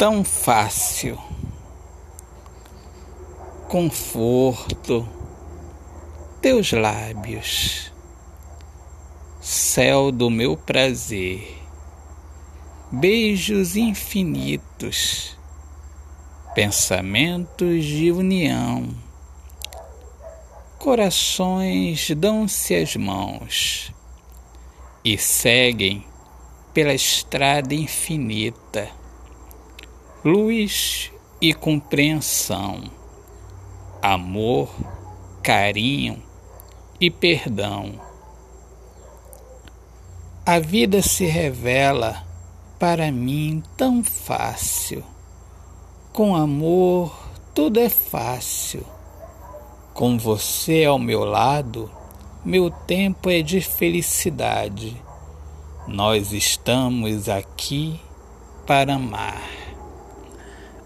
tão fácil. Conforto, teus lábios, céu do meu prazer, beijos infinitos, pensamentos de união, corações dão-se as mãos e seguem pela estrada infinita luz e compreensão, amor, carinho e perdão. A vida se revela para mim tão fácil. Com amor tudo é fácil. Com você ao meu lado, meu tempo é de felicidade. Nós estamos aqui para amar.